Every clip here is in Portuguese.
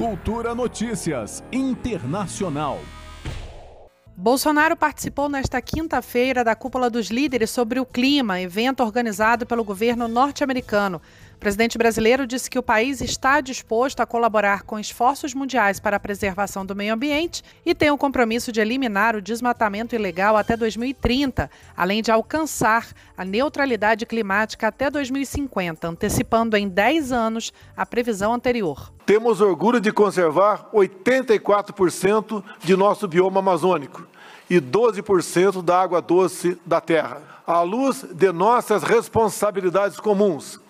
Cultura Notícias Internacional. Bolsonaro participou nesta quinta-feira da Cúpula dos Líderes sobre o Clima, evento organizado pelo governo norte-americano. O presidente brasileiro disse que o país está disposto a colaborar com esforços mundiais para a preservação do meio ambiente e tem o compromisso de eliminar o desmatamento ilegal até 2030, além de alcançar a neutralidade climática até 2050, antecipando em 10 anos a previsão anterior. Temos orgulho de conservar 84% de nosso bioma amazônico e 12% da água doce da terra. À luz de nossas responsabilidades comuns,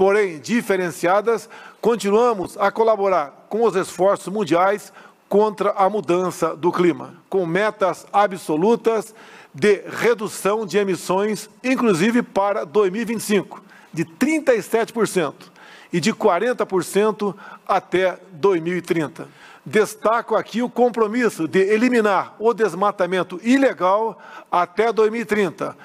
porém diferenciadas, continuamos a colaborar com os esforços mundiais contra a mudança do clima, com metas absolutas de redução de emissões, inclusive para 2025, de 37% e de 40% até 2030. Destaco aqui o compromisso de eliminar o desmatamento ilegal até 2030,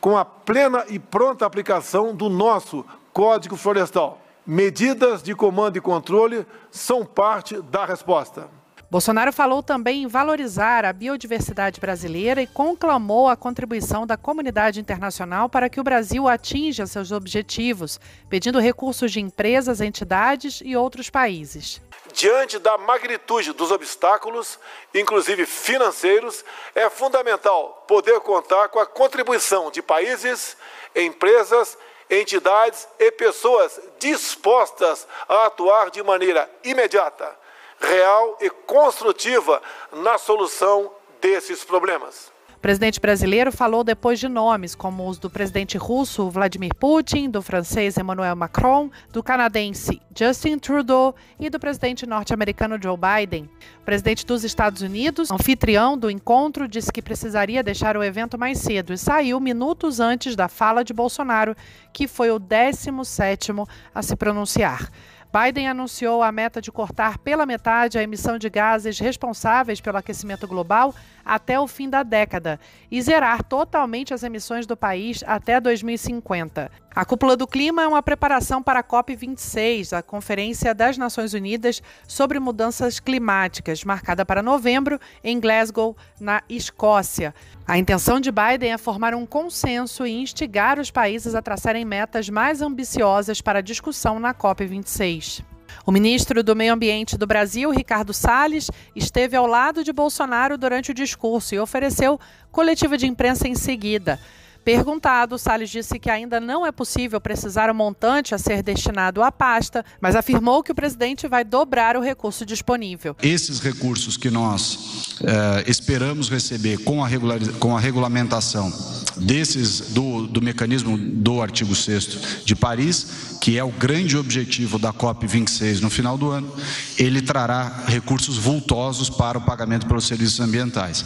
com a plena e pronta aplicação do nosso Código Florestal. Medidas de comando e controle são parte da resposta. Bolsonaro falou também em valorizar a biodiversidade brasileira e conclamou a contribuição da comunidade internacional para que o Brasil atinja seus objetivos, pedindo recursos de empresas, entidades e outros países. Diante da magnitude dos obstáculos, inclusive financeiros, é fundamental poder contar com a contribuição de países, empresas entidades e pessoas dispostas a atuar de maneira imediata, real e construtiva na solução desses problemas. Presidente brasileiro falou depois de nomes como os do presidente russo Vladimir Putin, do francês Emmanuel Macron, do canadense Justin Trudeau e do presidente norte-americano Joe Biden. O presidente dos Estados Unidos, anfitrião do encontro, disse que precisaria deixar o evento mais cedo e saiu minutos antes da fala de Bolsonaro, que foi o 17º a se pronunciar. Biden anunciou a meta de cortar pela metade a emissão de gases responsáveis pelo aquecimento global até o fim da década e zerar totalmente as emissões do país até 2050. A Cúpula do Clima é uma preparação para a COP26, a Conferência das Nações Unidas sobre Mudanças Climáticas, marcada para novembro em Glasgow, na Escócia. A intenção de Biden é formar um consenso e instigar os países a traçarem metas mais ambiciosas para a discussão na COP26. O ministro do Meio Ambiente do Brasil, Ricardo Salles, esteve ao lado de Bolsonaro durante o discurso e ofereceu coletiva de imprensa em seguida. Perguntado, Salles disse que ainda não é possível precisar o montante a ser destinado à pasta, mas afirmou que o presidente vai dobrar o recurso disponível. Esses recursos que nós eh, esperamos receber com a, com a regulamentação desses do, do mecanismo do artigo 6 de Paris, que é o grande objetivo da COP 26 no final do ano, ele trará recursos vultosos para o pagamento pelos serviços ambientais.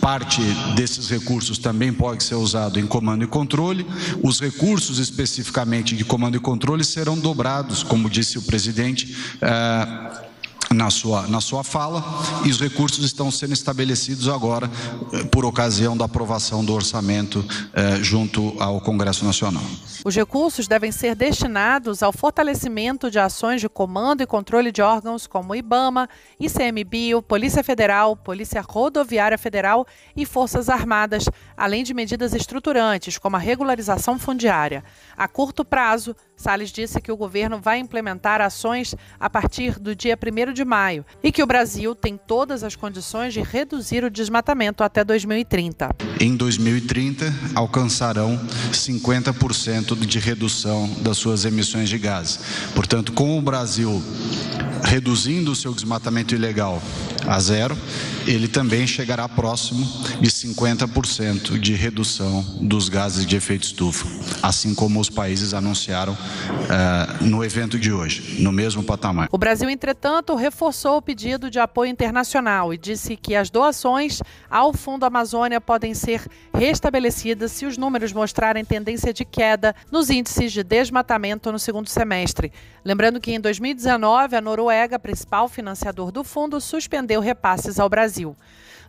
Parte desses recursos também pode ser usado em comando e controle. Os recursos especificamente de comando e controle serão dobrados, como disse o presidente. Uh, na sua, na sua fala, e os recursos estão sendo estabelecidos agora eh, por ocasião da aprovação do orçamento eh, junto ao Congresso Nacional. Os recursos devem ser destinados ao fortalecimento de ações de comando e controle de órgãos como IBAMA, ICMBio, Polícia Federal, Polícia Rodoviária Federal e Forças Armadas, além de medidas estruturantes como a regularização fundiária. A curto prazo, Salles disse que o governo vai implementar ações a partir do dia 1 de maio e que o Brasil tem todas as condições de reduzir o desmatamento até 2030. Em 2030, alcançarão 50% de redução das suas emissões de gases. Portanto, com o Brasil reduzindo o seu desmatamento ilegal a zero, ele também chegará próximo de 50% de redução dos gases de efeito estufa, assim como os países anunciaram uh, no evento de hoje, no mesmo patamar. O Brasil, entretanto, reforçou o pedido de apoio internacional e disse que as doações ao Fundo Amazônia podem ser restabelecidas se os números mostrarem tendência de queda nos índices de desmatamento no segundo semestre. Lembrando que em 2019, a Noruega, principal financiador do fundo, suspendeu repasses ao Brasil.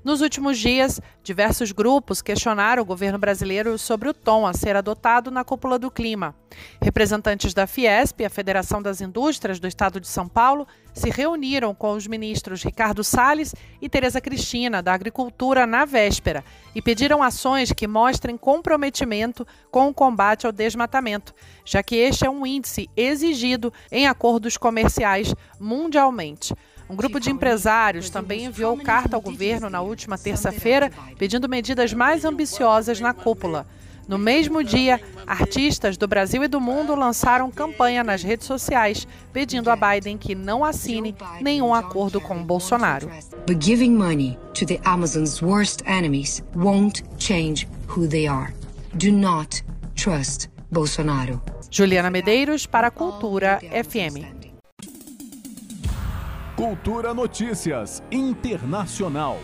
Nos últimos dias, diversos grupos questionaram o governo brasileiro sobre o tom a ser adotado na cúpula do clima. Representantes da Fiesp, a Federação das Indústrias do Estado de São Paulo, se reuniram com os ministros Ricardo Salles e Tereza Cristina, da Agricultura, na véspera, e pediram ações que mostrem comprometimento com o combate ao desmatamento, já que este é um índice exigido em acordos comerciais mundialmente. Um grupo de empresários também enviou carta ao governo na última terça-feira pedindo medidas mais ambiciosas na cúpula. No mesmo dia, artistas do Brasil e do mundo lançaram campanha nas redes sociais pedindo a Biden que não assine nenhum acordo com Bolsonaro. But giving money to the Amazon's worst enemies won't change who they are. Do not trust Bolsonaro. Juliana Medeiros para a Cultura FM. Cultura Notícias Internacional.